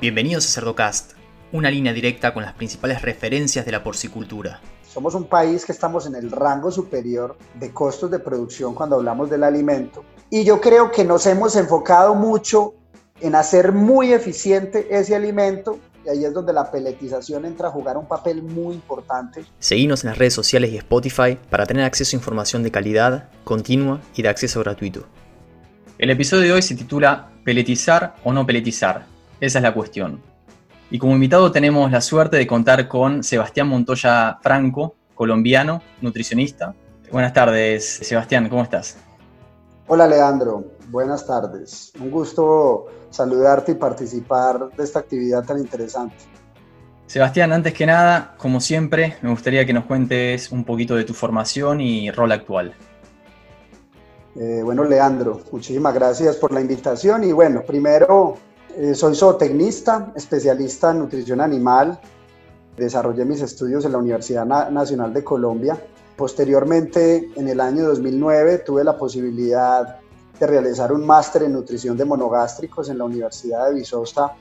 Bienvenidos a Cerdocast, una línea directa con las principales referencias de la porcicultura. Somos un país que estamos en el rango superior de costos de producción cuando hablamos del alimento. Y yo creo que nos hemos enfocado mucho en hacer muy eficiente ese alimento y ahí es donde la peletización entra a jugar un papel muy importante. Seguimos en las redes sociales y Spotify para tener acceso a información de calidad, continua y de acceso gratuito. El episodio de hoy se titula Peletizar o no peletizar. Esa es la cuestión. Y como invitado tenemos la suerte de contar con Sebastián Montoya Franco, colombiano, nutricionista. Buenas tardes, Sebastián, ¿cómo estás? Hola, Leandro. Buenas tardes. Un gusto saludarte y participar de esta actividad tan interesante. Sebastián, antes que nada, como siempre, me gustaría que nos cuentes un poquito de tu formación y rol actual. Eh, bueno, Leandro, muchísimas gracias por la invitación y bueno, primero eh, soy zootecnista, especialista en nutrición animal. Desarrollé mis estudios en la Universidad Nacional de Colombia. Posteriormente, en el año 2009, tuve la posibilidad de realizar un máster en nutrición de monogástricos en la Universidad de Viçosa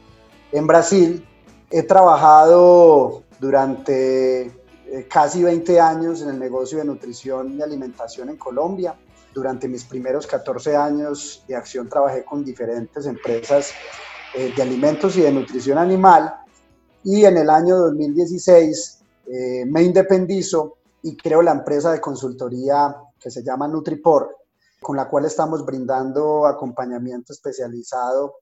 en Brasil. He trabajado durante eh, casi 20 años en el negocio de nutrición y alimentación en Colombia durante mis primeros 14 años de acción trabajé con diferentes empresas eh, de alimentos y de nutrición animal y en el año 2016 eh, me independizo y creo la empresa de consultoría que se llama Nutriport, con la cual estamos brindando acompañamiento especializado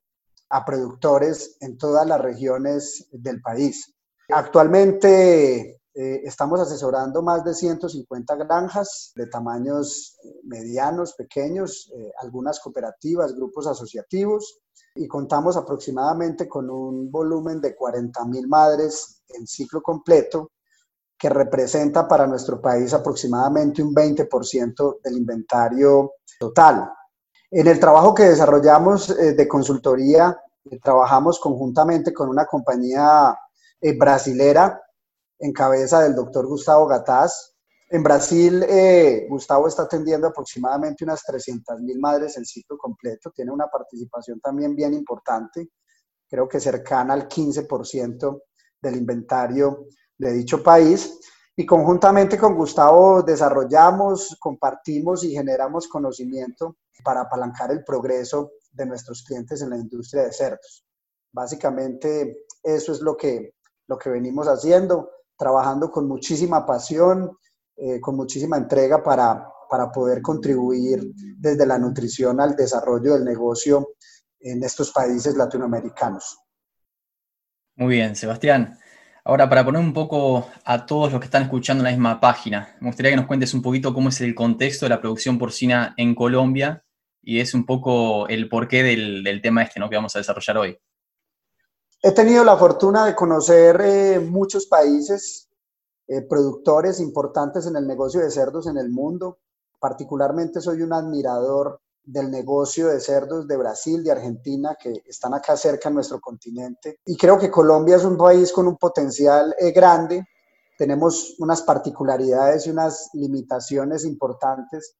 a productores en todas las regiones del país. Actualmente eh, estamos asesorando más de 150 granjas de tamaños eh, medianos, pequeños, eh, algunas cooperativas, grupos asociativos y contamos aproximadamente con un volumen de 40 mil madres en ciclo completo que representa para nuestro país aproximadamente un 20% del inventario total. En el trabajo que desarrollamos de consultoría, trabajamos conjuntamente con una compañía brasilera en cabeza del doctor Gustavo Gataz. En Brasil, eh, Gustavo está atendiendo aproximadamente unas 300 mil madres en ciclo completo. Tiene una participación también bien importante, creo que cercana al 15% del inventario de dicho país. Y conjuntamente con Gustavo desarrollamos, compartimos y generamos conocimiento para apalancar el progreso de nuestros clientes en la industria de cerdos. Básicamente eso es lo que, lo que venimos haciendo trabajando con muchísima pasión, eh, con muchísima entrega para, para poder contribuir desde la nutrición al desarrollo del negocio en estos países latinoamericanos. Muy bien, Sebastián. Ahora, para poner un poco a todos los que están escuchando en la misma página, me gustaría que nos cuentes un poquito cómo es el contexto de la producción porcina en Colombia y es un poco el porqué del, del tema este ¿no? que vamos a desarrollar hoy. He tenido la fortuna de conocer eh, muchos países, eh, productores importantes en el negocio de cerdos en el mundo. Particularmente soy un admirador del negocio de cerdos de Brasil, de Argentina, que están acá cerca en nuestro continente. Y creo que Colombia es un país con un potencial eh, grande. Tenemos unas particularidades y unas limitaciones importantes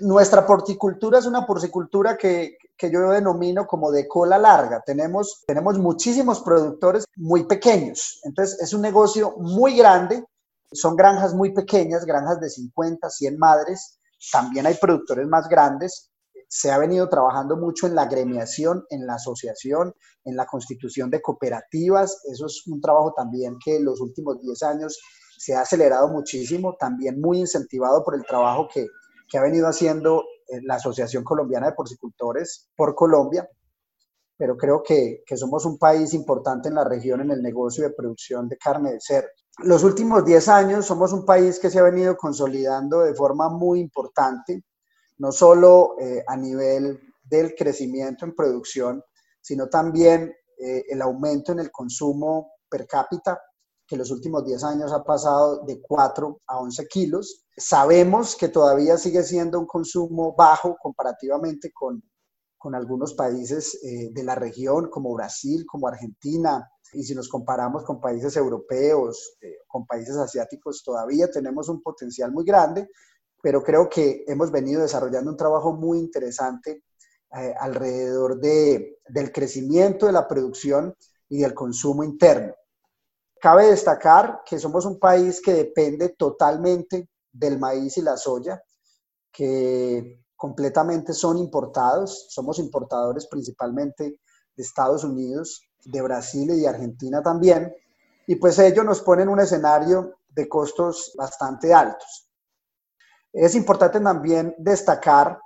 nuestra porcicultura es una porcicultura que, que, yo denomino como de cola larga. Tenemos, tenemos muchísimos productores muy pequeños. Entonces, es un negocio muy grande. Son granjas muy pequeñas, granjas de 50, 100 madres. También hay productores más grandes. Se ha venido trabajando mucho en la gremiación, en la asociación, en la constitución de cooperativas. Eso es un trabajo también que en los últimos 10 años se ha acelerado muchísimo, también muy incentivado por el trabajo que, que ha venido haciendo eh, la Asociación Colombiana de Porcicultores por Colombia, pero creo que, que, somos un país importante en la región en el negocio de producción de carne de cerdo. Los últimos 10 años somos un país que se ha venido consolidando de forma muy importante, no solo eh, a nivel del crecimiento en producción, sino también eh, el aumento en el consumo per cápita que los últimos 10 años ha pasado de 4 a 11 kilos. Sabemos que todavía sigue siendo un consumo bajo comparativamente con, con algunos países eh, de la región como Brasil, como Argentina, y si nos comparamos con países europeos, eh, con países asiáticos, todavía tenemos un potencial muy grande, pero creo que hemos venido desarrollando un trabajo muy interesante eh, alrededor de, del crecimiento de la producción y del consumo interno. Cabe destacar que somos un país que depende totalmente del maíz y la soya, que completamente son importados. Somos importadores principalmente de Estados Unidos, de Brasil y de Argentina también. Y pues ello nos pone en un escenario de costos bastante altos. Es importante también destacar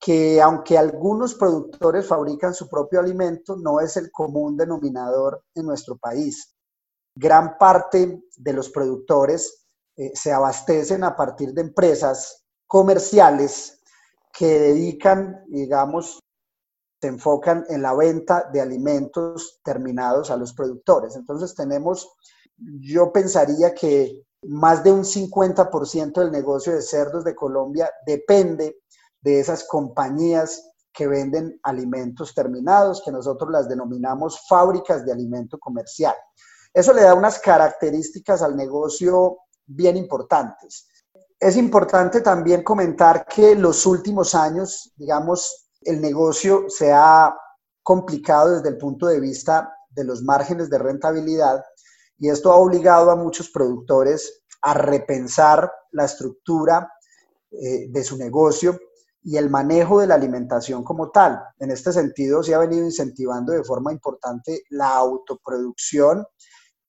que aunque algunos productores fabrican su propio alimento, no es el común denominador en nuestro país. Gran parte de los productores eh, se abastecen a partir de empresas comerciales que dedican, digamos, se enfocan en la venta de alimentos terminados a los productores. Entonces tenemos, yo pensaría que más de un 50% del negocio de cerdos de Colombia depende de esas compañías que venden alimentos terminados, que nosotros las denominamos fábricas de alimento comercial. Eso le da unas características al negocio bien importantes. Es importante también comentar que los últimos años, digamos, el negocio se ha complicado desde el punto de vista de los márgenes de rentabilidad y esto ha obligado a muchos productores a repensar la estructura eh, de su negocio y el manejo de la alimentación como tal. En este sentido, se ha venido incentivando de forma importante la autoproducción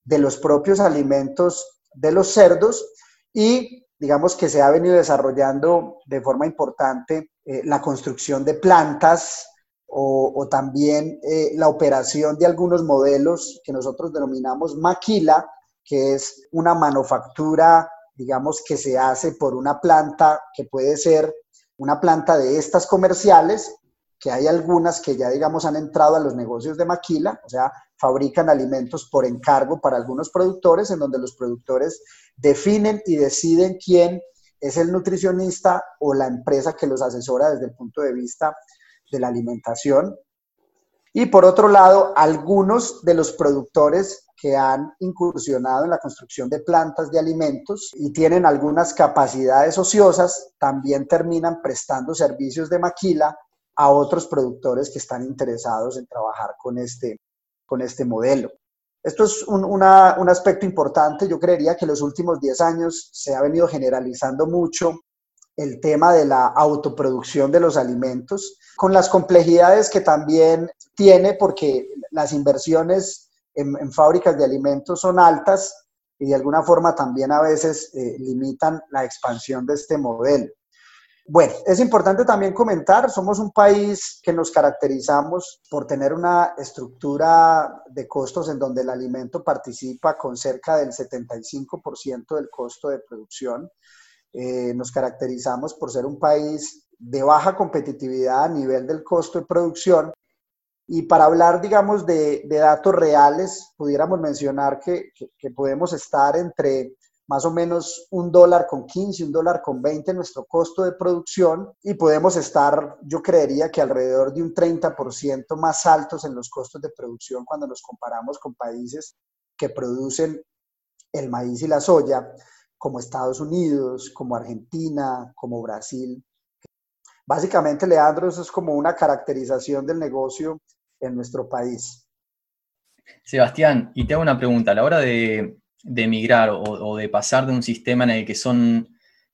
de los propios alimentos de los cerdos y digamos que se ha venido desarrollando de forma importante eh, la construcción de plantas o, también eh, la operación de algunos modelos que nosotros denominamos maquila, que es una manufactura, digamos, que se hace por una planta que puede ser una planta de estas comerciales, que hay algunas que ya, digamos, han entrado a los negocios de maquila, o sea, fabrican alimentos por encargo para algunos productores, en donde los productores definen y deciden quién es el nutricionista o la empresa que los asesora desde el punto de vista de la alimentación. Y por otro lado, algunos de los productores que han incursionado en la construcción de plantas de alimentos y tienen algunas capacidades ociosas, también terminan prestando servicios de maquila a otros productores que están interesados en trabajar con este, con este modelo. Esto es un, un aspecto importante. Yo creería que en los últimos 10 años se ha venido generalizando mucho el tema de la autoproducción de los alimentos, con las complejidades que también tiene, porque las inversiones en, fábricas de alimentos son altas y de alguna forma también a veces eh, limitan la expansión de este modelo. Bueno, es importante también comentar, somos un país que nos caracterizamos por tener una estructura de costos en donde el alimento participa con cerca del 75% del costo de producción. Eh, nos caracterizamos por ser un país de baja competitividad a nivel del costo de producción y para hablar, digamos, de, datos reales, pudiéramos mencionar que, podemos estar entre más o menos un dólar con 15, un dólar con 20 nuestro costo de producción y podemos estar, yo creería que alrededor de un 30% más altos en los costos de producción cuando nos comparamos con países que producen el maíz y la soya, como Estados Unidos, como Argentina, como Brasil. Básicamente, Leandro, eso es como una caracterización del negocio en nuestro país. Sebastián, y te hago una pregunta, a la hora de, emigrar o, de pasar de un sistema en el que son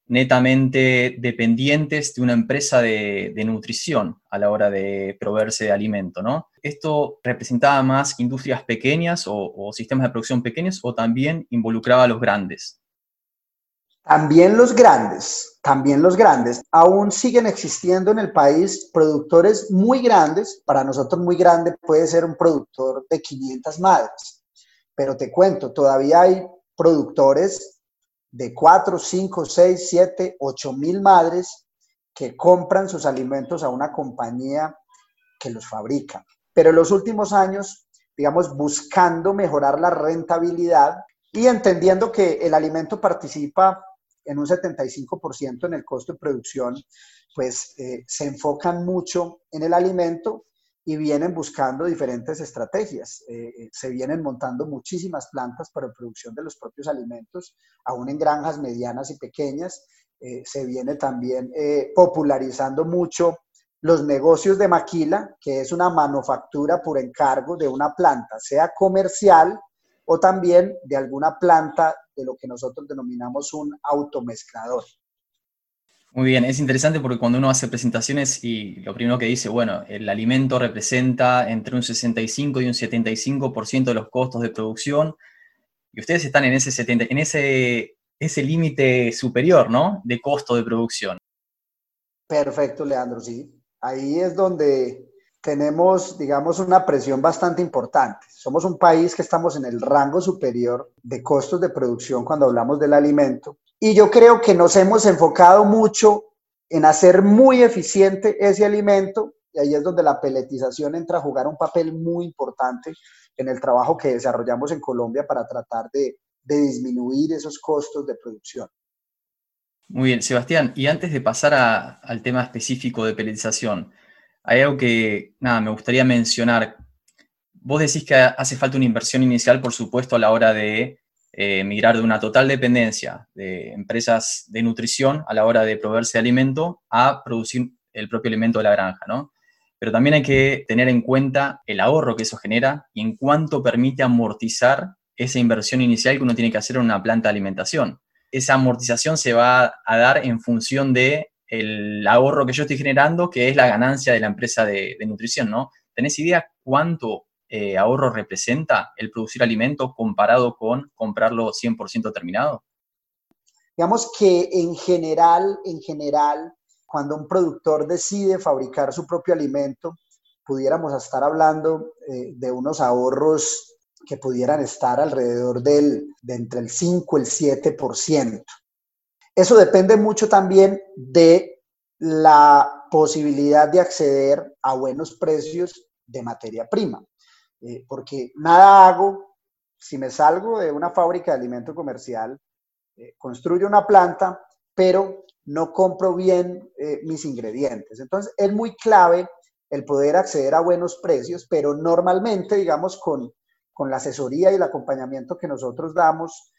netamente dependientes de una empresa de, nutrición a la hora de proveerse de alimento, ¿no? ¿Esto representaba más industrias pequeñas o, o sistemas de producción pequeños o también involucraba a los grandes? También los grandes, también los grandes. Aún siguen existiendo en el país productores muy grandes. Para nosotros muy grande puede ser un productor de 500 madres. Pero te cuento, todavía hay productores de 4, 5, 6, 7, 8 mil madres que compran sus alimentos a una compañía que los fabrica. Pero en los últimos años, digamos, buscando mejorar la rentabilidad y entendiendo que el alimento participa en un 75% en el costo de producción, pues eh, se enfocan mucho en el alimento y vienen buscando diferentes estrategias. Eh, eh, se vienen montando muchísimas plantas para producción de los propios alimentos, aún en granjas medianas y pequeñas. se viene también popularizando mucho los negocios de maquila, que es una manufactura por encargo de una planta, sea comercial o también de alguna planta de lo que nosotros denominamos un automezclador. Muy bien, es interesante porque cuando uno hace presentaciones y lo primero que dice, bueno, el alimento representa entre un 65 y un 75% de los costos de producción, y ustedes están en ese 70, en ese, ese límite superior, ¿no? De costo de producción. Perfecto, Leandro, sí. Ahí es donde tenemos, digamos, una presión bastante importante. Somos un país que estamos en el rango superior de costos de producción cuando hablamos del alimento y yo creo que nos hemos enfocado mucho en hacer muy eficiente ese alimento y ahí es donde la peletización entra a jugar un papel muy importante en el trabajo que desarrollamos en Colombia para tratar de, disminuir esos costos de producción. Muy bien, Sebastián, y antes de pasar al tema específico de peletización, hay algo que, nada, me gustaría mencionar. Vos decís que hace falta una inversión inicial, por supuesto, a la hora de eh, migrar de una total dependencia de empresas de nutrición a la hora de proveerse de alimento a producir el propio alimento de la granja, ¿no? Pero también hay que tener en cuenta el ahorro que eso genera y en cuánto permite amortizar esa inversión inicial que uno tiene que hacer en una planta de alimentación. Esa amortización se va a dar en función de el ahorro que yo estoy generando, que es la ganancia de la empresa de, nutrición, ¿no? ¿Tenés idea cuánto eh, ahorro representa el producir alimentos comparado con comprarlo 100% terminado? Digamos que en general, en general, cuando un productor decide fabricar su propio alimento, pudiéramos estar hablando eh, de unos ahorros que pudieran estar alrededor del, de entre el 5 y el 7%. Eso depende mucho también de la posibilidad de acceder a buenos precios de materia prima. Eh, porque nada hago si me salgo de una fábrica de alimento comercial, eh, construyo una planta, pero no compro bien eh, mis ingredientes. Entonces, es muy clave el poder acceder a buenos precios, pero normalmente, digamos, con, con la asesoría y el acompañamiento que nosotros damos,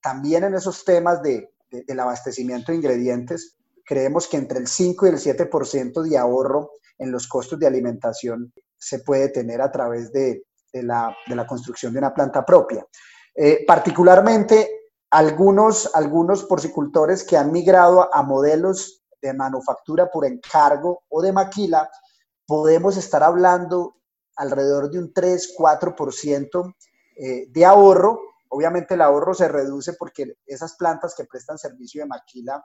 también en esos temas de, del abastecimiento de ingredientes, creemos que entre el 5 y el 7% de ahorro en los costos de alimentación se puede tener a través de, la, construcción de una planta propia. Eh, particularmente, algunos, algunos porcicultores que han migrado a modelos de manufactura por encargo o de maquila, podemos estar hablando alrededor de un 3-4% eh, de ahorro. Obviamente el ahorro se reduce porque esas plantas que prestan servicio de maquila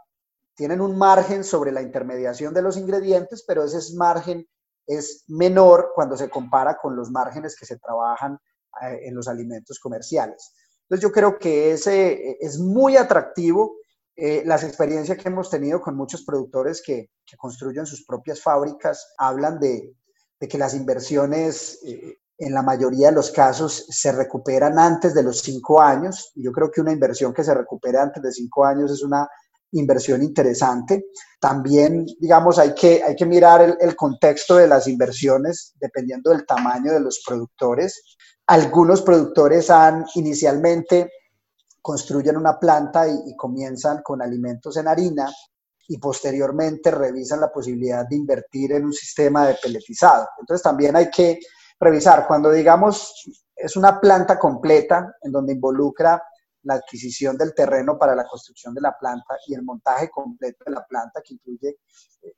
tienen un margen sobre la intermediación de los ingredientes, pero ese es margen es menor cuando se compara con los márgenes que se trabajan eh, en los alimentos comerciales. Entonces yo creo que ese eh, es muy atractivo. Eh, las experiencias que hemos tenido con muchos productores que, construyen sus propias fábricas hablan de, que las inversiones en la mayoría de los casos se recuperan antes de los cinco años. Yo creo que una inversión que se recupere antes de cinco años es una inversión interesante. También, digamos, hay que, hay que mirar el, contexto de las inversiones dependiendo del tamaño de los productores. Algunos productores han inicialmente construyen una planta y, y comienzan con alimentos en harina y posteriormente revisan la posibilidad de invertir en un sistema de peletizado. Entonces también hay que revisar cuando digamos es una planta completa en donde involucra la adquisición del terreno para la construcción de la planta y el montaje completo de la planta que incluye eh,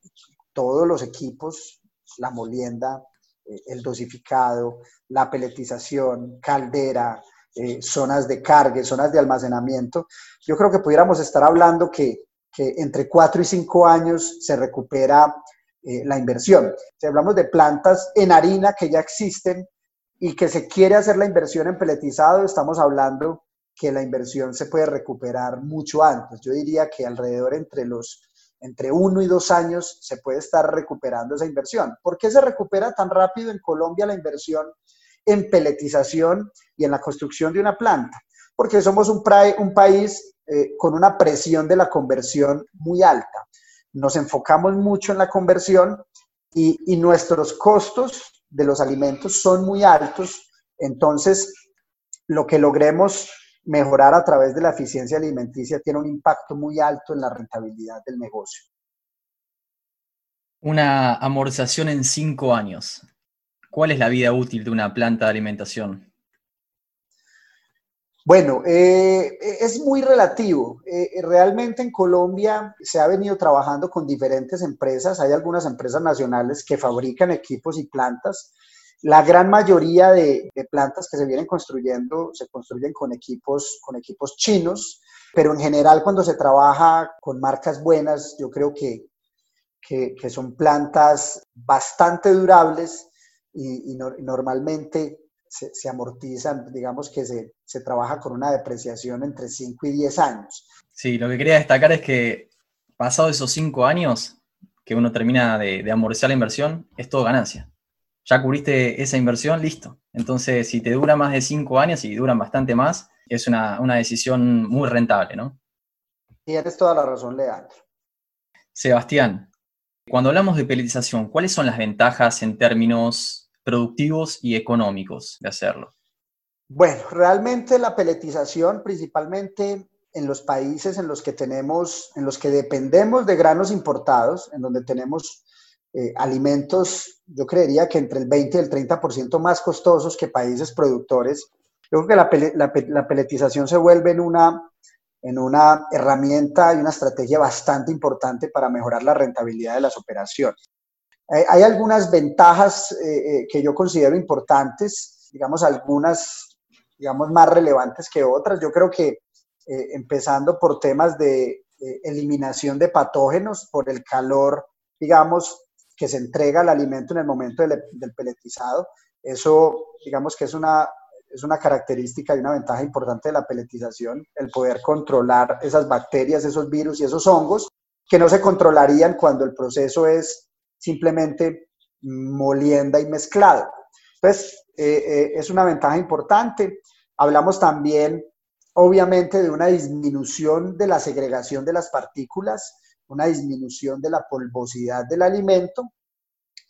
todos los equipos, la molienda, eh, el dosificado, la peletización, caldera, eh, zonas de carga, zonas de almacenamiento. Yo creo que pudiéramos estar hablando que, entre cuatro y cinco años se recupera la inversión. Si hablamos de plantas en harina que ya existen y que se quiere hacer la inversión en peletizado, estamos hablando que la inversión se puede recuperar mucho antes. Yo diría que alrededor entre los entre uno y dos años se puede estar recuperando esa inversión. ¿Por qué se recupera tan rápido en Colombia la inversión en peletización y en la construcción de una planta? Porque somos un, país eh, con una presión de la conversión muy alta. Nos enfocamos mucho en la conversión y nuestros costos de los alimentos son muy altos. Entonces, lo que logremos mejorar a través de la eficiencia alimenticia tiene un impacto muy alto en la rentabilidad del negocio. Una amortización en cinco años. ¿Cuál es la vida útil de una planta de alimentación? Bueno, eh, es muy relativo. Eh, realmente en Colombia se ha venido trabajando con diferentes empresas. Hay algunas empresas nacionales que fabrican equipos y plantas. La gran mayoría de, plantas que se vienen construyendo se construyen con equipos, con equipos chinos, pero en general cuando se trabaja con marcas buenas, yo creo que, que, son plantas bastante durables y, normalmente se, amortizan, digamos que se, se, trabaja con una depreciación entre 5 y 10 años. Sí, lo que quería destacar es que pasado esos 5 años que uno termina de, de amortizar la inversión, es todo ganancia. Ya cubriste esa inversión, listo. Entonces, si te dura más de 5 años y duran bastante más, es una, una decisión muy rentable, ¿no? Tienes toda la razón, Leandro. Sebastián, cuando hablamos de peletización, ¿cuáles son las ventajas en términos productivos y económicos de hacerlo? Bueno, realmente la peletización, principalmente en los países en los que tenemos, en los que dependemos de granos importados, en donde tenemos eh, alimentos, yo creería que entre el 20 y el 30% más costosos que países productores, yo creo que la, la, peletización se vuelve en una, en una herramienta y una estrategia bastante importante para mejorar la rentabilidad de las operaciones. Hay, algunas ventajas eh, eh, que yo considero importantes, digamos algunas, digamos, más relevantes que otras. Yo creo que eh, empezando por temas de eliminación de patógenos, por el calor, digamos, que se entrega al alimento en el momento del, del peletizado. Eso, digamos que es una, es una característica y una ventaja importante de la peletización, el poder controlar esas bacterias, esos virus y esos hongos que no se controlarían cuando el proceso es simplemente molienda y mezclado. Entonces, eh, eh, es una ventaja importante. Hablamos también, obviamente, de una disminución de la segregación de las partículas, una disminución de la polvosidad del alimento,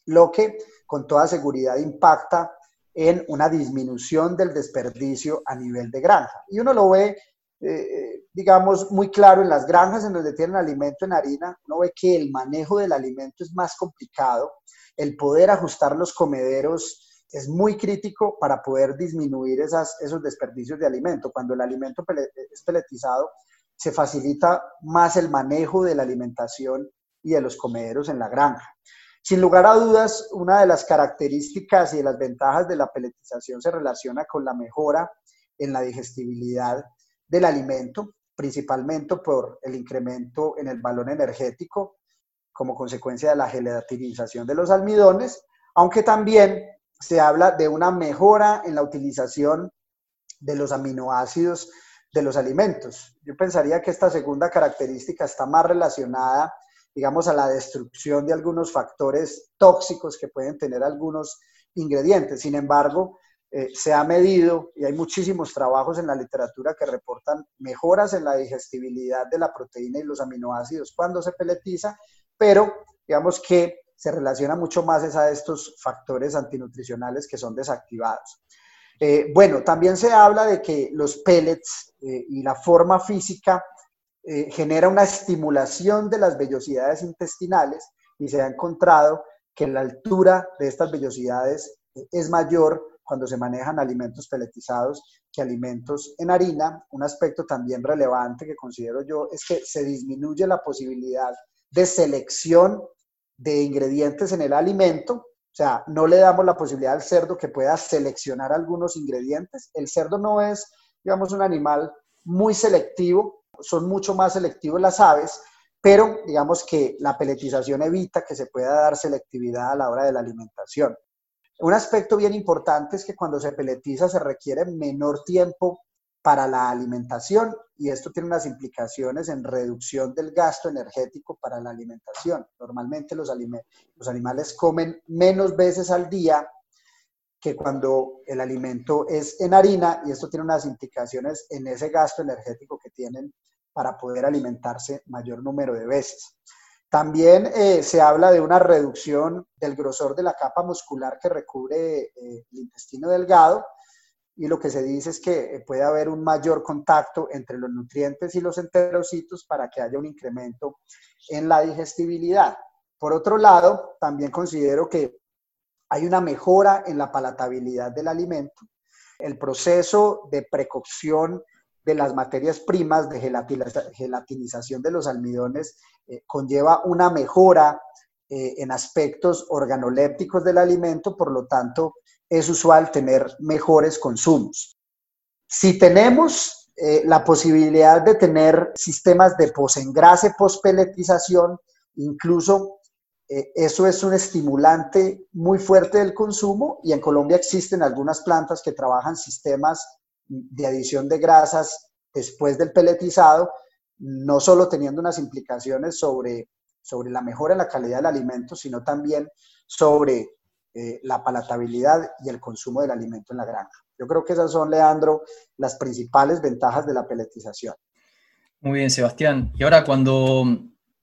lo que con toda seguridad impacta en una disminución del desperdicio a nivel de granja. Y uno lo ve eh, digamos, muy claro en las granjas en donde tienen alimento en harina, uno ve que el manejo del alimento es más complicado, el poder ajustar los comederos es muy crítico para poder disminuir esos desperdicios de alimento. Cuando el alimento es peletizado, se facilita más el manejo de la alimentación y de los comederos en la granja. Sin lugar a dudas, una de las características y de las ventajas de la peletización se relaciona con la mejora en la digestibilidad del alimento, principalmente por el incremento en el valor energético como consecuencia de la gelatinización de los almidones, aunque también se habla de una mejora en la utilización de los aminoácidos de los alimentos. Yo pensaría que esta segunda característica está más relacionada, digamos, a la destrucción de algunos factores tóxicos que pueden tener algunos ingredientes. Sin embargo, eh, se ha medido y hay muchísimos trabajos en la literatura que reportan mejoras en la digestibilidad de la proteína y los aminoácidos cuando se peletiza, pero digamos que se relaciona mucho más a estos factores antinutricionales que son desactivados. Eh, bueno, también se habla de que los pellets eh, y la forma física genera una estimulación de las vellosidades intestinales y se ha encontrado que la altura de estas vellosidades es mayor cuando se manejan alimentos peletizados que alimentos en harina. Un aspecto también relevante que considero yo es que se disminuye la posibilidad de selección de ingredientes en el alimento. O sea, no le damos la posibilidad al cerdo que pueda seleccionar algunos ingredientes. El cerdo no es, digamos, un animal muy selectivo, son mucho más selectivos las aves, pero digamos que la peletización evita que se pueda dar selectividad a la hora de la alimentación. Un aspecto bien importante es que cuando se peletiza se requiere menor tiempo para la alimentación y esto tiene unas implicaciones en reducción del gasto energético para la alimentación. Normalmente los, animales comen menos veces al día que cuando el alimento es en harina y esto tiene unas implicaciones en ese gasto energético que tienen para poder alimentarse mayor número de veces. También eh, se habla de una reducción del grosor de la capa muscular que recubre eh, el intestino delgado y lo que se dice es que puede haber un mayor contacto entre los nutrientes y los enterocitos para que haya un incremento en la digestibilidad. Por otro lado, también considero que hay una mejora en la palatabilidad del alimento. El proceso de precocción de las materias primas de gelatinización de los almidones eh, conlleva una mejora eh, en aspectos organolépticos del alimento, por lo tanto es usual tener mejores consumos. Si tenemos eh, la posibilidad de tener sistemas de posengrase, pospeletización, incluso eso es un estimulante muy fuerte del consumo y en Colombia existen algunas plantas que trabajan sistemas de adición de grasas después del peletizado, no solo teniendo unas implicaciones sobre, sobre la mejora en la calidad del alimento, sino también sobre eh, la palatabilidad y el consumo del alimento en la granja. Yo creo que esas son, Leandro, las principales ventajas de la peletización. Muy bien, Sebastián. Y ahora cuando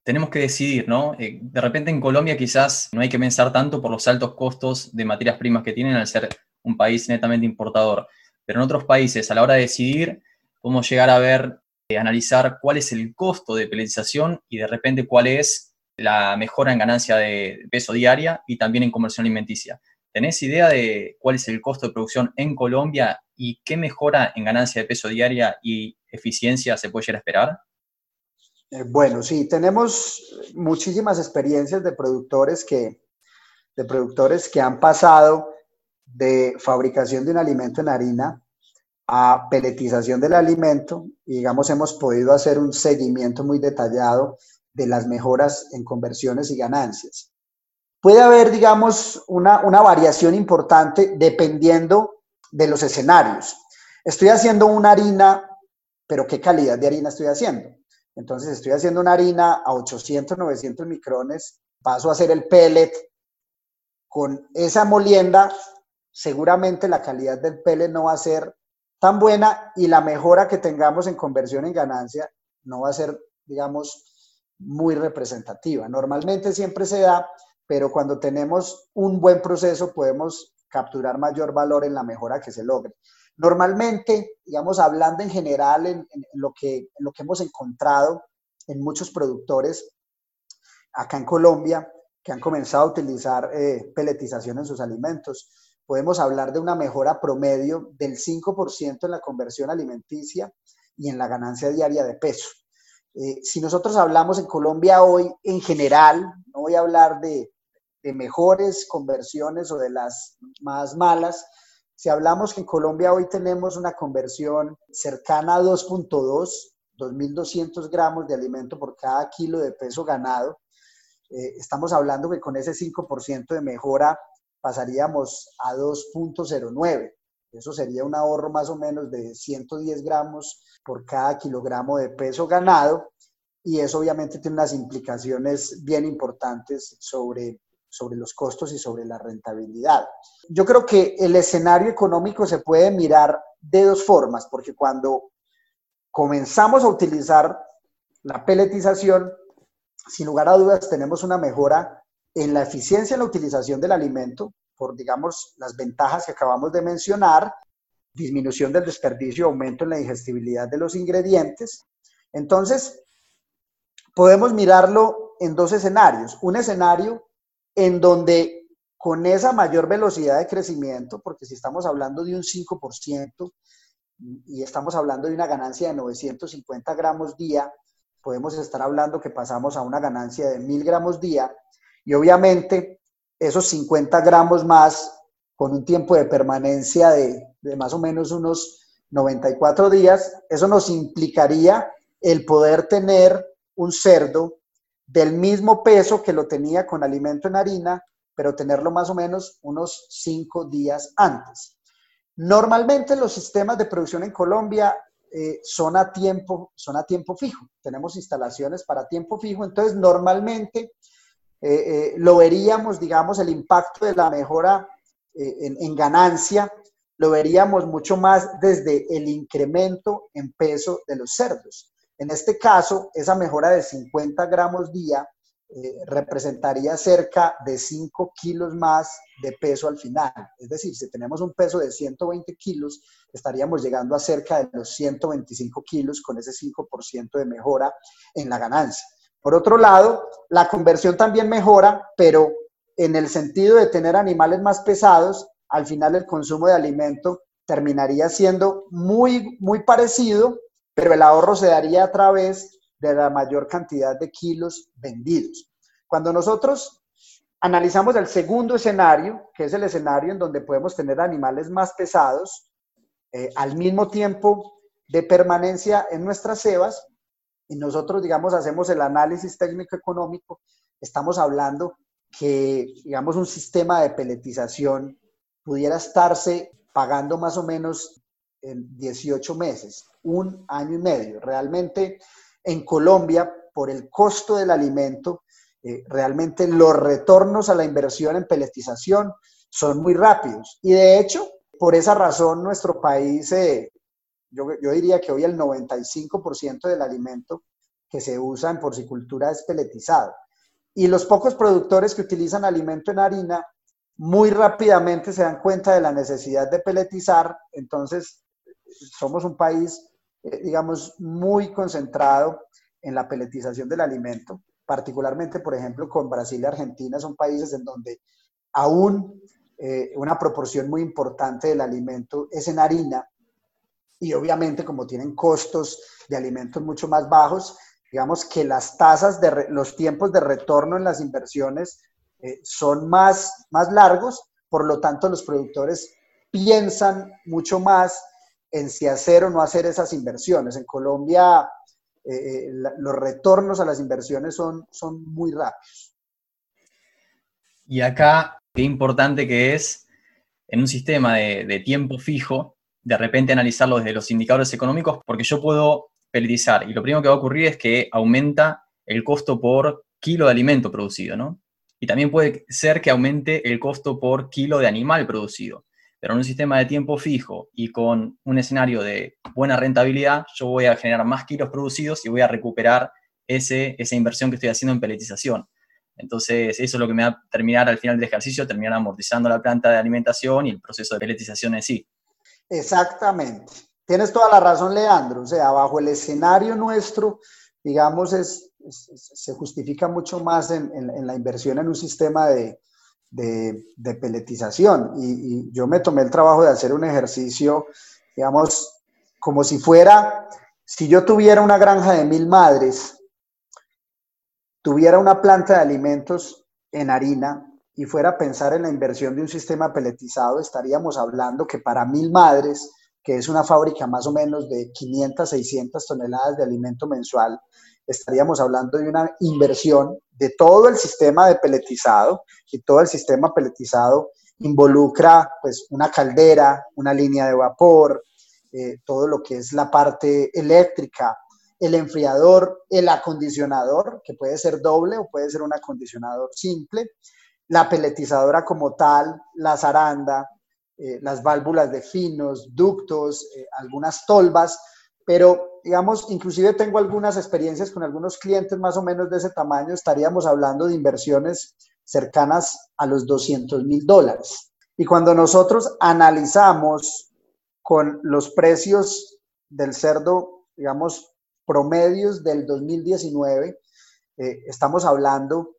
tenemos que decidir, ¿no? Eh, de repente en Colombia quizás no hay que pensar tanto por los altos costos de materias primas que tienen al ser un país netamente importador. Pero en otros países, a la hora de decidir, podemos llegar a ver, eh, analizar cuál es el costo de peletización y de repente cuál es la mejora en ganancia de peso diaria y también en conversión alimenticia. ¿Tenés idea de cuál es el costo de producción en Colombia y qué mejora en ganancia de peso diaria y eficiencia se puede llegar a esperar? Eh, bueno, sí, tenemos muchísimas experiencias de productores que, de productores que han pasado de fabricación de un alimento en harina a peletización del alimento y digamos hemos podido hacer un seguimiento muy detallado de las mejoras en conversiones y ganancias. Puede haber, digamos, una, una variación importante dependiendo de los escenarios. Estoy haciendo una harina, pero ¿qué calidad de harina estoy haciendo? Entonces estoy haciendo una harina a 800, 900 micrones, paso a hacer el pellet con esa molienda seguramente la calidad del pele no va a ser tan buena y la mejora que tengamos en conversión en ganancia no va a ser, digamos, muy representativa. Normalmente siempre se da, pero cuando tenemos un buen proceso podemos capturar mayor valor en la mejora que se logre. Normalmente, digamos, hablando en general en, lo, que, en lo que hemos encontrado en muchos productores acá en Colombia que han comenzado a utilizar eh, peletización en sus alimentos, podemos hablar de una mejora promedio del 5% en la conversión alimenticia y en la ganancia diaria de peso. Eh, si nosotros hablamos en Colombia hoy en general, no voy a hablar de, mejores conversiones o de las más malas, si hablamos que en Colombia hoy tenemos una conversión cercana a 2.2, 2.200 gramos de alimento por cada kilo de peso ganado, eh, estamos hablando que con ese 5% de mejora pasaríamos a 2.09. Eso sería un ahorro más o menos de 110 gramos por cada kilogramo de peso ganado y eso obviamente tiene unas implicaciones bien importantes sobre, sobre los costos y sobre la rentabilidad. Yo creo que el escenario económico se puede mirar de dos formas, porque cuando comenzamos a utilizar la peletización, sin lugar a dudas tenemos una mejora en la eficiencia en la utilización del alimento, por, digamos, las ventajas que acabamos de mencionar, disminución del desperdicio, aumento en la digestibilidad de los ingredientes. Entonces, podemos mirarlo en dos escenarios. Un escenario en donde con esa mayor velocidad de crecimiento, porque si estamos hablando de un 5% y estamos hablando de una ganancia de 950 gramos día, podemos estar hablando que pasamos a una ganancia de 1000 gramos día y obviamente esos 50 gramos más con un tiempo de permanencia de, más o menos unos 94 días, eso nos implicaría el poder tener un cerdo del mismo peso que lo tenía con alimento en harina, pero tenerlo más o menos unos 5 días antes. Normalmente los sistemas de producción en Colombia eh, son, a tiempo, son a tiempo fijo. Tenemos instalaciones para tiempo fijo, entonces normalmente eh, eh, lo veríamos, digamos, el impacto de la mejora eh, en, ganancia, lo veríamos mucho más desde el incremento en peso de los cerdos. En este caso, esa mejora de 50 gramos día representaría cerca de 5 kilos más de peso al final. Es decir, si tenemos un peso de 120 kilos, estaríamos llegando a cerca de los 125 kilos con ese 5% de mejora en la ganancia. Por otro lado, la conversión también mejora, pero en el sentido de tener animales más pesados, al final el consumo de alimento terminaría siendo muy, muy parecido, pero el ahorro se daría a través de la mayor cantidad de kilos vendidos. Cuando nosotros analizamos el segundo escenario, que es el escenario en donde podemos tener animales más pesados, eh, al mismo tiempo de permanencia en nuestras cebas, y nosotros, digamos, hacemos el análisis técnico-económico, estamos hablando que, digamos, un sistema de peletización pudiera estarse pagando más o menos en 18 meses, un año y medio. Realmente en Colombia, por el costo del alimento, eh, realmente los retornos a la inversión en peletización son muy rápidos. Y de hecho, por esa razón, nuestro país, eh, yo, yo, diría que hoy el 95% del alimento que se usa en porcicultura es peletizado. Y los pocos productores que utilizan alimento en harina muy rápidamente se dan cuenta de la necesidad de peletizar, entonces somos un país, eh, digamos, muy concentrado en la peletización del alimento, particularmente, por ejemplo, con Brasil y Argentina, son países en donde aún eh, una proporción muy importante del alimento es en harina, y obviamente como tienen costos de alimentos mucho más bajos, digamos que las tasas de los tiempos de retorno en las inversiones eh, son más, más largos, por lo tanto los productores piensan mucho más en si hacer o no hacer esas inversiones. En Colombia eh, eh, los retornos a las inversiones son, son muy rápidos. Y acá, qué importante que es en un sistema de, de tiempo fijo, de repente analizarlo desde los indicadores económicos, porque yo puedo pelletizar y lo primero que va a ocurrir es que aumenta el costo por kilo de alimento producido, ¿no? y también puede ser que aumente el costo por kilo de animal producido. Pero en un sistema de tiempo fijo y con un escenario de buena rentabilidad, yo voy a generar más kilos producidos y voy a recuperar ese, esa inversión que estoy haciendo en peletización. Entonces, eso es lo que me va a terminar al final del ejercicio, terminar amortizando la planta de alimentación y el proceso de peletización en sí. Exactamente. Tienes toda la razón, Leandro. O sea, bajo el escenario nuestro, digamos, se justifica mucho más en, la inversión en un sistema de, de, peletización. Y, yo me tomé el trabajo de hacer un ejercicio, digamos, como si fuera, si yo tuviera una granja de mil madres, tuviera una planta de alimentos en harina y fuera a pensar en la inversión de un sistema peletizado, estaríamos hablando que para mil madres, que es una fábrica más o menos de 500, 600 toneladas de alimento mensual, estaríamos hablando de una inversión de todo el sistema de peletizado y todo el sistema peletizado involucra pues una caldera, una línea de vapor, eh, todo lo que es la parte eléctrica, el enfriador, el acondicionador, que puede ser doble o puede ser un acondicionador simple, la peletizadora como tal, la zaranda, eh, las válvulas de finos, ductos, eh, algunas tolvas, pero digamos, inclusive tengo algunas experiencias con algunos clientes más o menos de ese tamaño, estaríamos hablando de inversiones cercanas a los 200 mil dólares. Y cuando nosotros analizamos con los precios del cerdo, digamos, promedios del 2019, eh, estamos hablando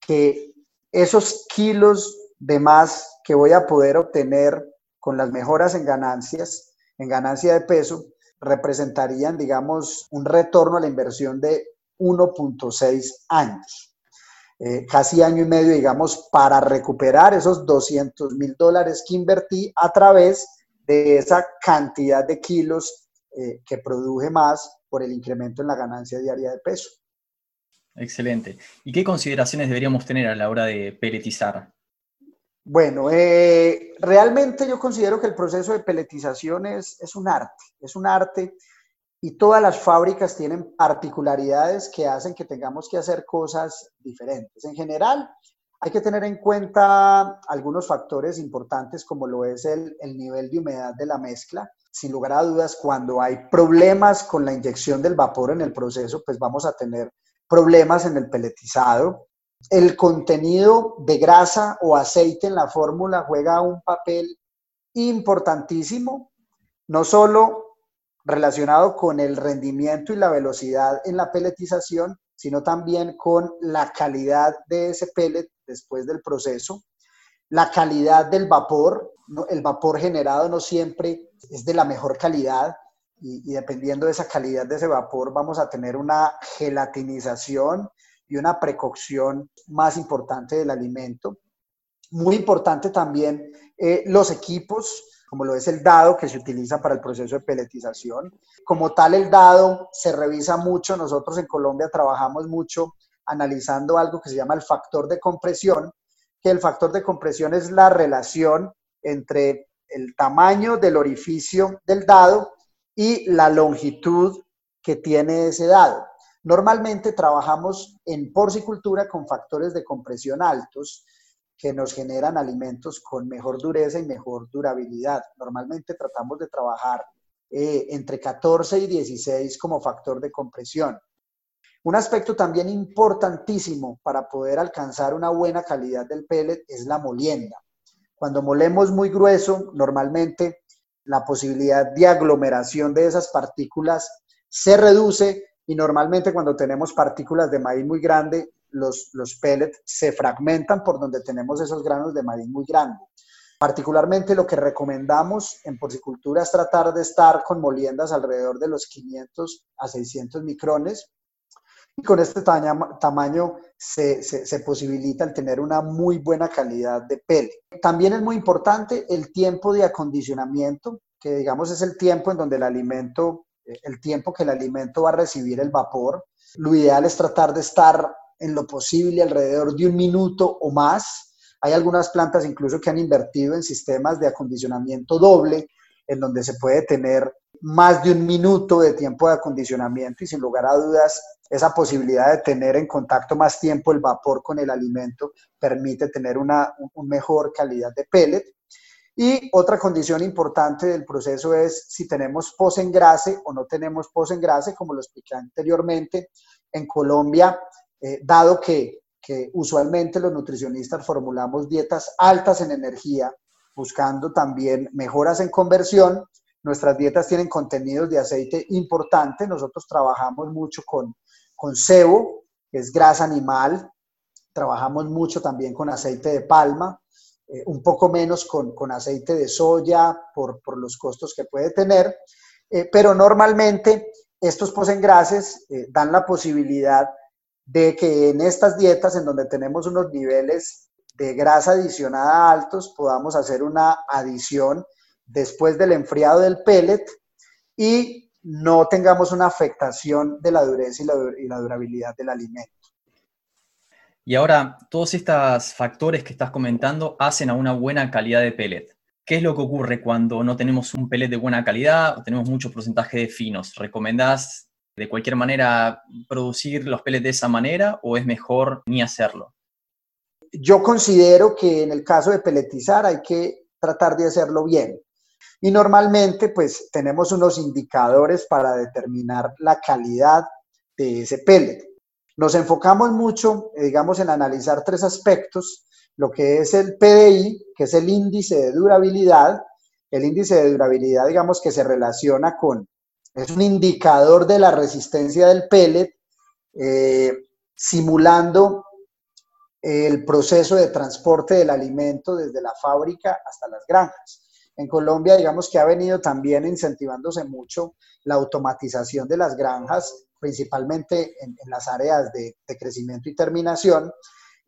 que esos kilos de más que voy a poder obtener con las mejoras en ganancias, en ganancia de peso, representarían, digamos, un retorno a la inversión de 1.6 años. Eh, casi año y medio, digamos, para recuperar esos 200 mil dólares que invertí a través de esa cantidad de kilos eh, que produje más por el incremento en la ganancia diaria de peso. Excelente. ¿Y qué consideraciones deberíamos tener a la hora de peletizar? Bueno, eh, realmente yo considero que el proceso de peletización es, es, un arte, es un arte y todas las fábricas tienen particularidades que hacen que tengamos que hacer cosas diferentes. En general, hay que tener en cuenta algunos factores importantes como lo es el, el nivel de humedad de la mezcla. Sin lugar a dudas, cuando hay problemas con la inyección del vapor en el proceso, pues vamos a tener problemas en el peletizado. El contenido de grasa o aceite en la fórmula juega un papel importantísimo, no solo relacionado con el rendimiento y la velocidad en la peletización, sino también con la calidad de ese pellet después del proceso, la calidad del vapor, el vapor generado no siempre es de la mejor calidad y, dependiendo de esa calidad de ese vapor vamos a tener una gelatinización y una precocción más importante del alimento. Muy importante también eh, los equipos, como lo es el dado que se utiliza para el proceso de peletización. Como tal, el dado se revisa mucho. Nosotros en Colombia trabajamos mucho analizando algo que se llama el factor de compresión, que el factor de compresión es la relación entre el tamaño del orificio del dado y la longitud que tiene ese dado. Normalmente trabajamos en porcicultura con factores de compresión altos que nos generan alimentos con mejor dureza y mejor durabilidad. Normalmente tratamos de trabajar eh, entre 14 y 16 como factor de compresión. Un aspecto también importantísimo para poder alcanzar una buena calidad del pellet es la molienda. Cuando molemos muy grueso, normalmente la posibilidad de aglomeración de esas partículas se reduce y normalmente cuando tenemos partículas de maíz muy grande, los, los pellets se fragmentan por donde tenemos esos granos de maíz muy grandes. Particularmente lo que recomendamos en porcicultura es tratar de estar con moliendas alrededor de los 500 a 600 micrones. Y con este tamaño se, se, posibilita el tener una muy buena calidad de pellet. También es muy importante el tiempo de acondicionamiento, que digamos es el tiempo en donde el alimento el tiempo que el alimento va a recibir el vapor. Lo ideal es tratar de estar en lo posible alrededor de un minuto o más. Hay algunas plantas incluso que han invertido en sistemas de acondicionamiento doble, en donde se puede tener más de un minuto de tiempo de acondicionamiento y sin lugar a dudas esa posibilidad de tener en contacto más tiempo el vapor con el alimento permite tener una, mejor calidad de pellet. Y otra condición importante del proceso es si tenemos posengrase o no tenemos posengrase, como lo expliqué anteriormente. En Colombia, eh, dado que, que usualmente los nutricionistas formulamos dietas altas en energía, buscando también mejoras en conversión, nuestras dietas tienen contenidos de aceite importante. Nosotros trabajamos mucho con, con cebo, que es grasa animal. Trabajamos mucho también con aceite de palma. Eh, un poco menos con, aceite de soya por, por, los costos que puede tener, eh, pero normalmente estos posengrases eh, dan la posibilidad de que en estas dietas en donde tenemos unos niveles de grasa adicionada altos, podamos hacer una adición después del enfriado del pellet y no tengamos una afectación de la dureza y la, y la durabilidad del alimento. Y ahora, todos estos factores que estás comentando hacen a una buena calidad de pellet. ¿Qué es lo que ocurre cuando no tenemos un pellet de buena calidad o tenemos mucho porcentaje de finos? ¿Recomendás de cualquier manera producir los pellets de esa manera o es mejor ni hacerlo? Yo considero que en el caso de pelletizar hay que tratar de hacerlo bien. Y normalmente pues tenemos unos indicadores para determinar la calidad de ese pellet. Nos enfocamos mucho, digamos, en analizar tres aspectos, lo que es el PDI, que es el índice de durabilidad, el índice de durabilidad, digamos, que se relaciona con, es un indicador de la resistencia del pellet, eh, simulando el proceso de transporte del alimento desde la fábrica hasta las granjas. En Colombia, digamos que ha venido también incentivándose mucho la automatización de las granjas principalmente en, las áreas de, crecimiento y terminación.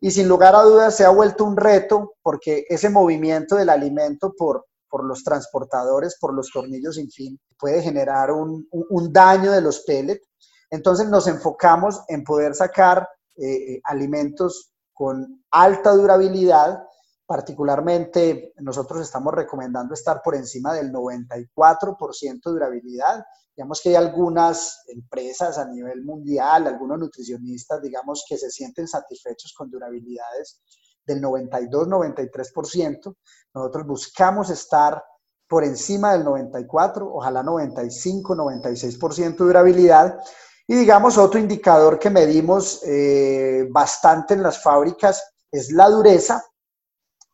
Y sin lugar a dudas se ha vuelto un reto porque ese movimiento del alimento por, por los transportadores, por los tornillos sin fin, puede generar un, daño de los pellets. Entonces nos enfocamos en poder sacar eh, alimentos con alta durabilidad Particularmente, nosotros estamos recomendando estar por encima del 94% de durabilidad. Digamos que hay algunas empresas a nivel mundial, algunos nutricionistas, digamos, que se sienten satisfechos con durabilidades del 92-93%. Nosotros buscamos estar por encima del 94, ojalá 95-96% de durabilidad. Y digamos, otro indicador que medimos eh, bastante en las fábricas es la dureza.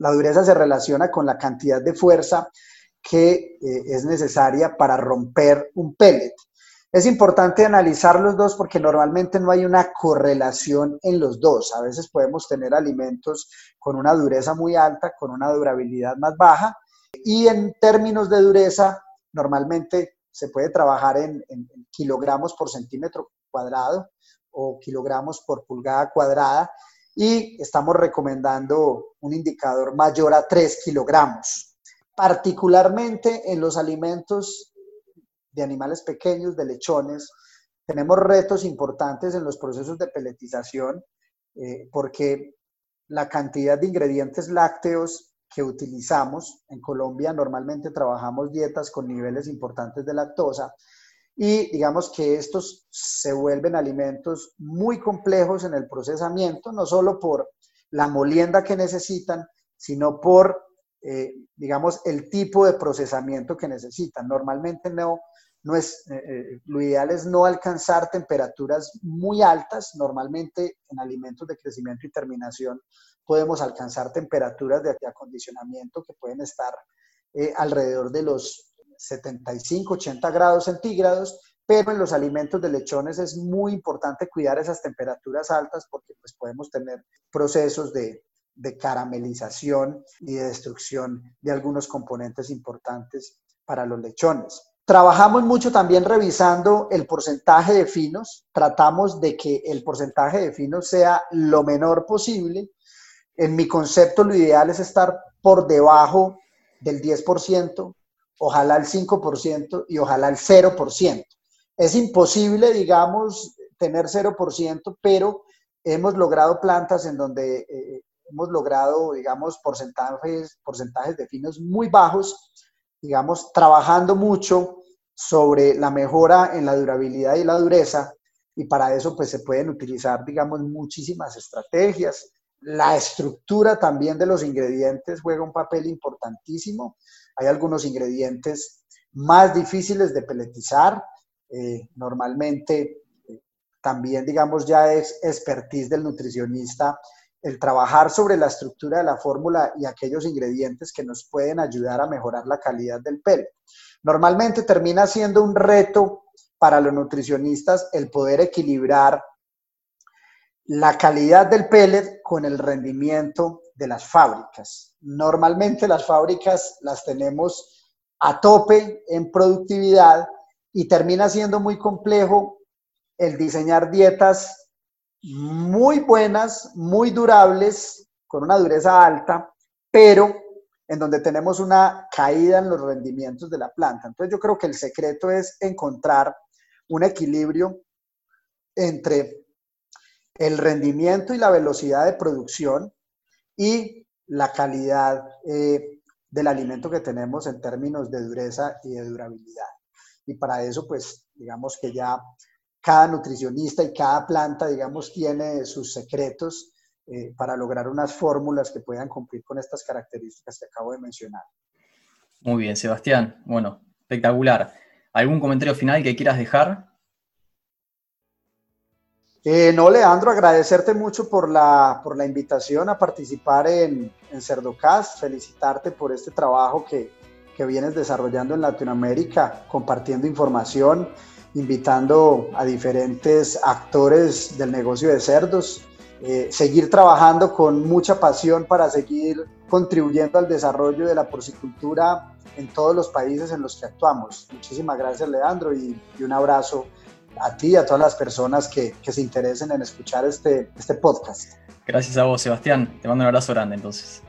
La dureza se relaciona con la cantidad de fuerza que eh, es necesaria para romper un pellet. Es importante analizar los dos porque normalmente no hay una correlación en los dos. A veces podemos tener alimentos con una dureza muy alta, con una durabilidad más baja. Y en términos de dureza, normalmente se puede trabajar en, kilogramos por centímetro cuadrado o kilogramos por pulgada cuadrada y estamos recomendando un indicador mayor a 3 kilogramos. Particularmente en los alimentos de animales pequeños, de lechones, tenemos retos importantes en los procesos de peletización eh, porque la cantidad de ingredientes lácteos que utilizamos, en Colombia normalmente trabajamos dietas con niveles importantes de lactosa y digamos que estos se vuelven alimentos muy complejos en el procesamiento, no solo por la molienda que necesitan, sino por, eh, digamos, el tipo de procesamiento que necesitan. Normalmente no, no es, eh, eh, lo ideal es no alcanzar temperaturas muy altas. Normalmente en alimentos de crecimiento y terminación podemos alcanzar temperaturas de acondicionamiento que pueden estar eh, alrededor de los 75, 80 grados centígrados, pero en los alimentos de lechones es muy importante cuidar esas temperaturas altas porque pues podemos tener procesos de, de caramelización y de destrucción de algunos componentes importantes para los lechones. Trabajamos mucho también revisando el porcentaje de finos. Tratamos de que el porcentaje de finos sea lo menor posible. En mi concepto, lo ideal es estar por debajo del 10%, ojalá el 5% y ojalá el 0%. Es imposible, digamos, tener 0%, pero hemos logrado plantas en donde eh, hemos logrado, digamos, porcentajes, porcentajes de finos muy bajos, digamos, trabajando mucho sobre la mejora en la durabilidad y la dureza y para eso pues se pueden utilizar digamos muchísimas estrategias. La estructura también de los ingredientes juega un papel importantísimo. Hay algunos ingredientes más difíciles de peletizar. Eh, normalmente eh, también digamos ya es expertise del nutricionista el trabajar sobre la estructura de la fórmula y aquellos ingredientes que nos pueden ayudar a mejorar la calidad del pelo. Normalmente termina siendo un reto para los nutricionistas el poder equilibrar la calidad del pellet con el rendimiento de las fábricas. Normalmente las fábricas las tenemos a tope en productividad y termina siendo muy complejo el diseñar dietas muy buenas, muy durables, con una dureza alta, pero en donde tenemos una caída en los rendimientos de la planta. Entonces yo creo que el secreto es encontrar un equilibrio entre el rendimiento y la velocidad de producción y la calidad eh, del alimento que tenemos en términos de dureza y de durabilidad. Y para eso, pues, digamos que ya cada nutricionista y cada planta, digamos, tiene sus secretos eh, para lograr unas fórmulas que puedan cumplir con estas características que acabo de mencionar. Muy bien, Sebastián. Bueno, espectacular. ¿Algún comentario final que quieras dejar? Eh, no, Leandro, agradecerte mucho por la, por la invitación a participar en, en Cerdocast, felicitarte por este trabajo que, que vienes desarrollando en Latinoamérica, compartiendo información invitando a diferentes actores del negocio de cerdos, eh, seguir trabajando con mucha pasión para seguir contribuyendo al desarrollo de la porcicultura en todos los países en los que actuamos. Muchísimas gracias, Leandro, y, un abrazo a ti y a todas las personas que, que, se interesen en escuchar este, este podcast. Gracias a vos, Sebastián. Te mando un abrazo grande entonces.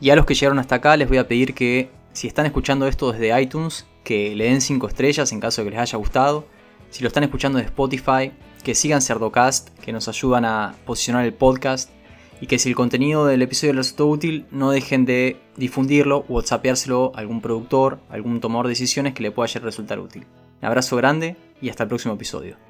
Y a los que llegaron hasta acá les voy a pedir que si están escuchando esto desde iTunes, que le den 5 estrellas en caso de que les haya gustado si lo están escuchando de Spotify, que sigan Cerdocast, que nos ayudan a posicionar el podcast. Y que si el contenido del episodio les resultó útil, no dejen de difundirlo o whatsappeárselo a algún productor, algún tomador de decisiones que le pueda resultar útil. Un abrazo grande y hasta el próximo episodio.